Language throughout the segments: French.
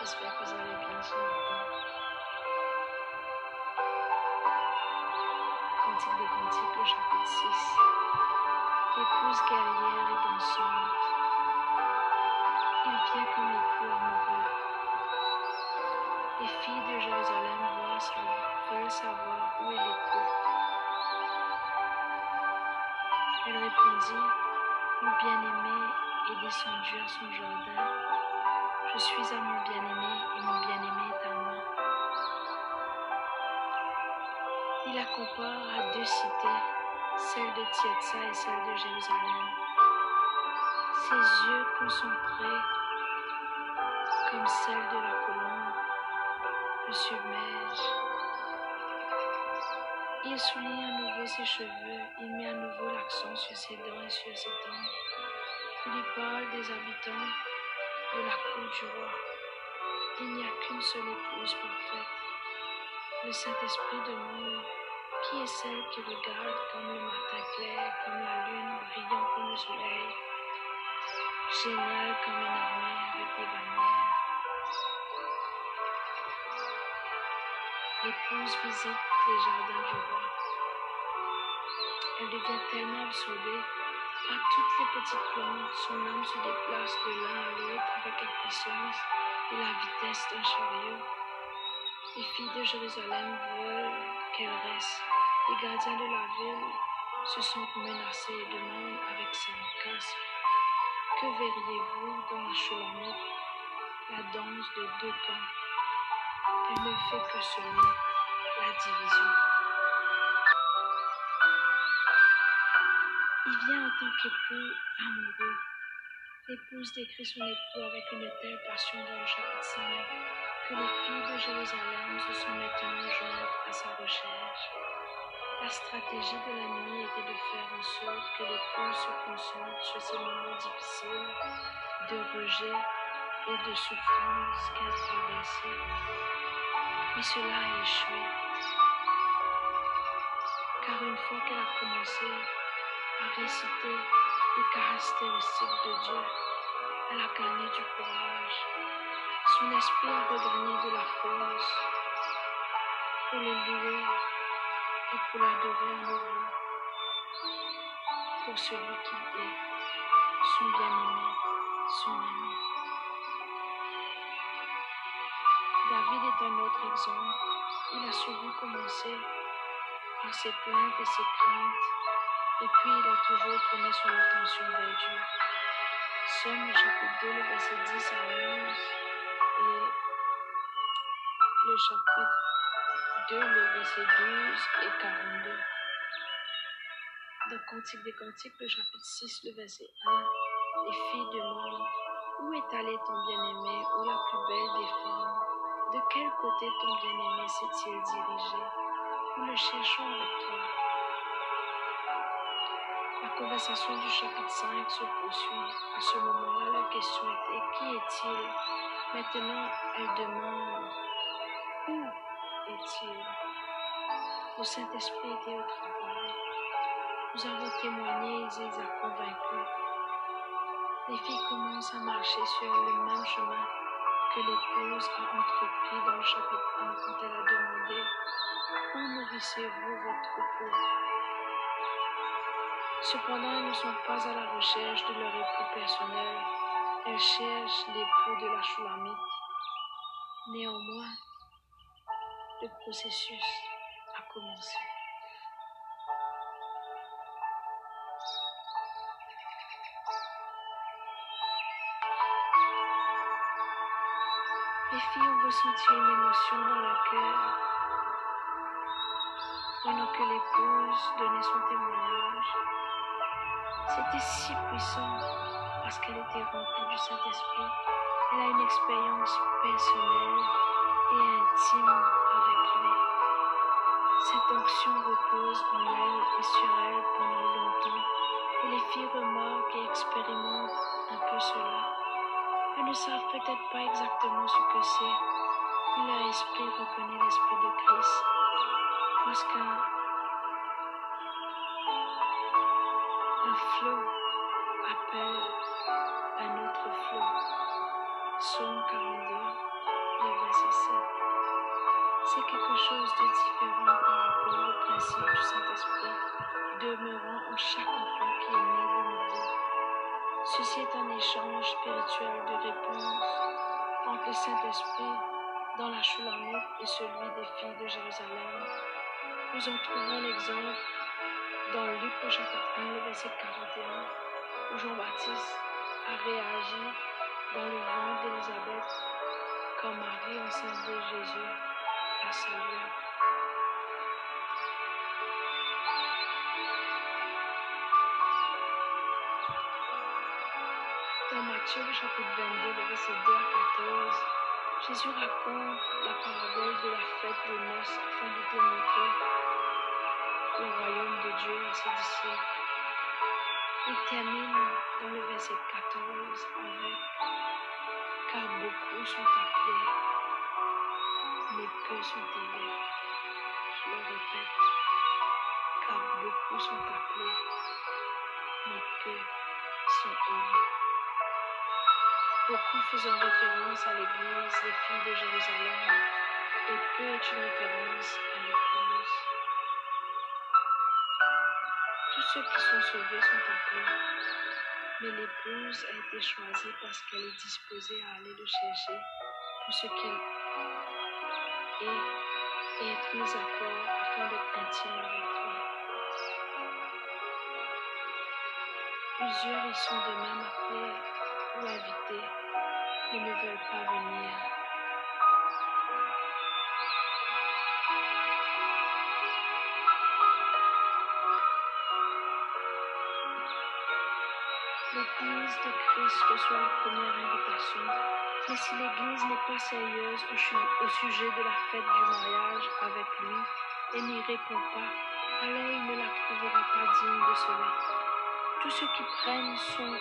J'espère que vous allez bien ce matin. Cantique des Cantiques, le chapitre 6. Épouse guerrière et dansante, il vient comme époux amoureux. Les filles de Jérusalem veulent savoir où est l'époux. Elle répondit, Mon bien-aimé est descendu à son jardin. Je suis à mon bien-aimé et mon bien-aimé est à moi. Il la compare à deux cités, celle de Tietsa et celle de Jérusalem. Ses yeux concentrés comme celle de la colombe le submergent. Il souligne à nouveau ses cheveux, il met à nouveau l'accent sur ses dents et sur ses tempes. Parle des habitants de la cour du roi. Il n'y a qu'une seule épouse parfaite. Le Saint-Esprit demande qui est celle qui regarde comme le matin clair, comme la lune, brillant comme le soleil, génial comme une armée avec des bannières. L'épouse visite les jardins du roi. Elle devient tellement absorbée par toutes les petites plantes, son âme se déplace de l'un à l'autre avec la puissance et la vitesse d'un chariot. Les filles de Jérusalem veulent qu'elle reste. Les gardiens de la ville se sentent menacés et demandent avec sarcasme Que verriez-vous dans la Cholamite, la danse de deux camps Elle ne fait que semer la division. Il vient en tant qu'époux amoureux. L'épouse décrit son époux avec une telle passion dans le chapitre 5 que les filles de Jérusalem se sont maintenant jointes à sa recherche. La stratégie de la nuit était de faire en sorte que l'épouse se concentre sur ces moments difficiles de rejet et de souffrance qu'elle traversait. Mais cela a échoué. Car une fois qu'elle a commencé à réciter les caractéristiques de Dieu, elle a gagné du courage. Son esprit a regagné de la force pour le louer et pour l'adorer à nouveau pour celui qui est, son bien-aimé, son ami. David est un autre exemple. Il a souvent commencé par ses plaintes et ses craintes, et puis il a toujours tourné son attention vers Dieu. Somme chapitre 2, le verset 10 à 11, et le chapitre 2, le verset 12 et 42. Dans Cantique des Cantiques, le chapitre 6, le verset 1, les filles demandent Où est allé ton bien-aimé, ou la plus belle des femmes? De quel côté ton bien-aimé s'est-il dirigé? Nous le cherchons avec toi. La conversation du chapitre 5 se poursuit. À ce moment-là, la question était Qui est-il? Maintenant, elle demande Où est-il? Le Saint-Esprit était au travail. Nous avons témoigné il a convaincu. Les filles commencent à marcher sur le même chemin que l'épouse a entrepris dans le chapitre 1 quand elle a demandé Où nourrissez-vous votre troupeau Cependant, elles ne sont pas à la recherche de leur époux personnel, elles cherchent l'époux de la Shulamite. Néanmoins, le processus a commencé. Les filles ont ressenti une émotion dans leur cœur pendant que l'épouse donnait son témoignage. C'était si puissant parce qu'elle était remplie du Saint-Esprit. Elle a une expérience personnelle et intime avec lui. Cette onction repose en elle et sur elle pendant longtemps les filles remarquent et expérimentent un peu cela. Elles ne savent peut-être pas exactement ce que c'est, mais leur esprit reconnaît l'esprit de Christ. Parce qu'un un flot appelle un autre flot. Psaume 42, le verset 7. C'est quelque chose de différent par rapport au principe du Saint-Esprit, demeurant en chaque enfant qui est né de nouveau. Ceci est un échange spirituel de réponse entre le Saint-Esprit dans la Shulamite et celui des filles de Jérusalem. Nous en trouvons l'exemple dans Luc au chapitre 1, le verset 41, où Jean-Baptiste a réagi dans le ventre d'Élisabeth quand Marie, enceinte de Jésus, a salué. Dans Matthieu, le chapitre 22, le verset 2 à 14, Jésus raconte la parabole de la fête de noces afin de démontrer le royaume de Dieu à ses disciples. Il termine dans le verset 14 avec Car beaucoup sont appelés, mais peu sont élus. Je le répète, car beaucoup sont appelés, mais peu sont élus. Beaucoup faisant référence à l'église, les filles de Jérusalem, et peu est une référence à l'épouse. Tous ceux qui sont sauvés sont appelés, mais l'épouse a été choisie parce qu'elle est disposée à aller le chercher pour ce qu'elle est et être mise à corps afin d'être intime avec lui. Plusieurs y sont de même appelés ou invités, mais ne veulent pas venir. L'Église de Christ reçoit la première invitation, mais si l'Église n'est pas sérieuse au, au sujet de la fête du mariage avec lui et n'y répond pas, alors il ne la trouvera pas digne de cela. Tous ceux qui prennent son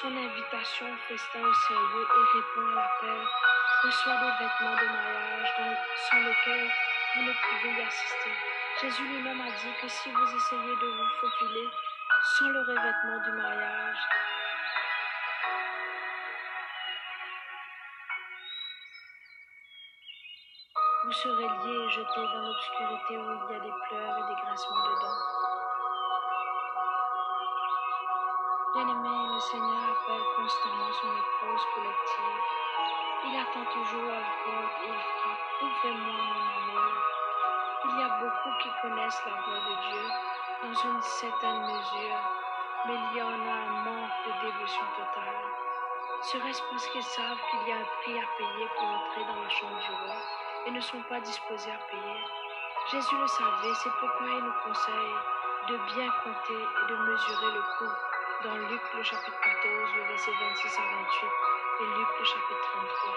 son invitation au festin au sérieux et répond à l'appel, reçoit des vêtements de mariage sans lesquels vous ne pouvez y assister. Jésus lui-même a dit que si vous essayez de vous faufiler sans le revêtement du mariage, vous serez liés et jetés dans l'obscurité où il y a des pleurs et des grincements de dents. Bien-aimé, le Seigneur appelle constamment son épouse collective. Il attend toujours à la porte et il frappe. Ouvrez-moi mon amour. Il y a beaucoup qui connaissent la voix de Dieu dans une certaine mesure, mais il y en a un manque de dévotion totale. Serait-ce parce qu'ils savent qu'il y a un prix à payer pour entrer dans la chambre du roi et ne sont pas disposés à payer? Jésus le savait, c'est pourquoi il nous conseille de bien compter et de mesurer le coût dans Luc le chapitre 14, le verset 26 à 28 et Luc le chapitre 33.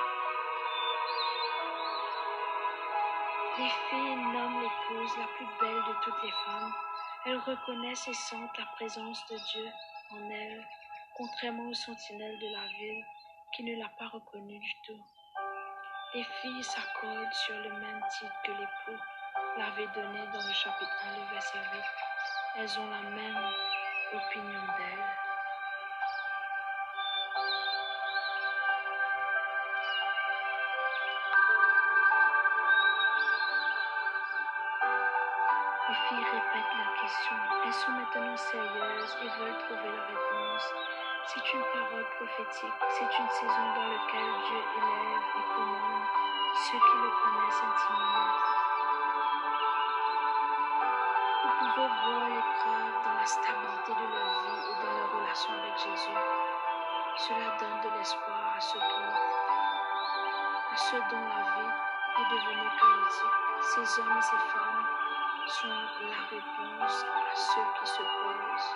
Les filles nomment l'épouse la plus belle de toutes les femmes. Elles reconnaissent et sentent la présence de Dieu en elles, contrairement aux sentinelles de la ville qui ne l'a pas reconnue du tout. Les filles s'accordent sur le même titre que l'époux l'avait donné dans le chapitre 1, le verset 8. Elles ont la même opinion d'elle. Les filles répètent la question. Elles sont maintenant sérieuses et veulent trouver la réponse. C'est une parole prophétique. C'est une saison dans laquelle Dieu élève et commande ceux qui le connaissent intimement. Stabilité de leur vie et dans leur relation avec Jésus. Cela donne de l'espoir à ceux, à ceux dont la vie est devenue chaotique. Ces hommes et ces femmes sont la réponse à ceux qui se posent.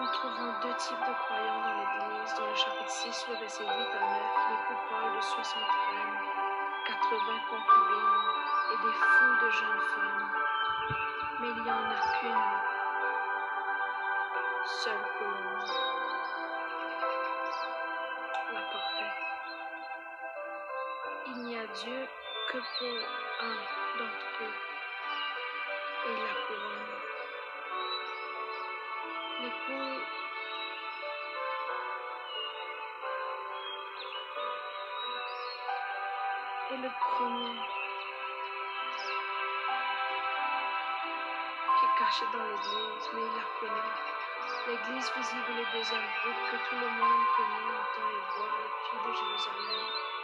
Nous trouvons deux types de croyants dans l'Église. Dans le chapitre 6, le verset 8 à 9, les parlent de 60 reines, 80 concubines et des foules de jeunes femmes. Il n'y en a qu'une seule colombe, la parfaite. Il n'y a Dieu que pour un d'entre eux et la couronne. L'époux est le premier dans l'église, mais il la connaît. L'église visible deuxième groupe que tout le monde connaît, entend et voit, les filles de Jérusalem.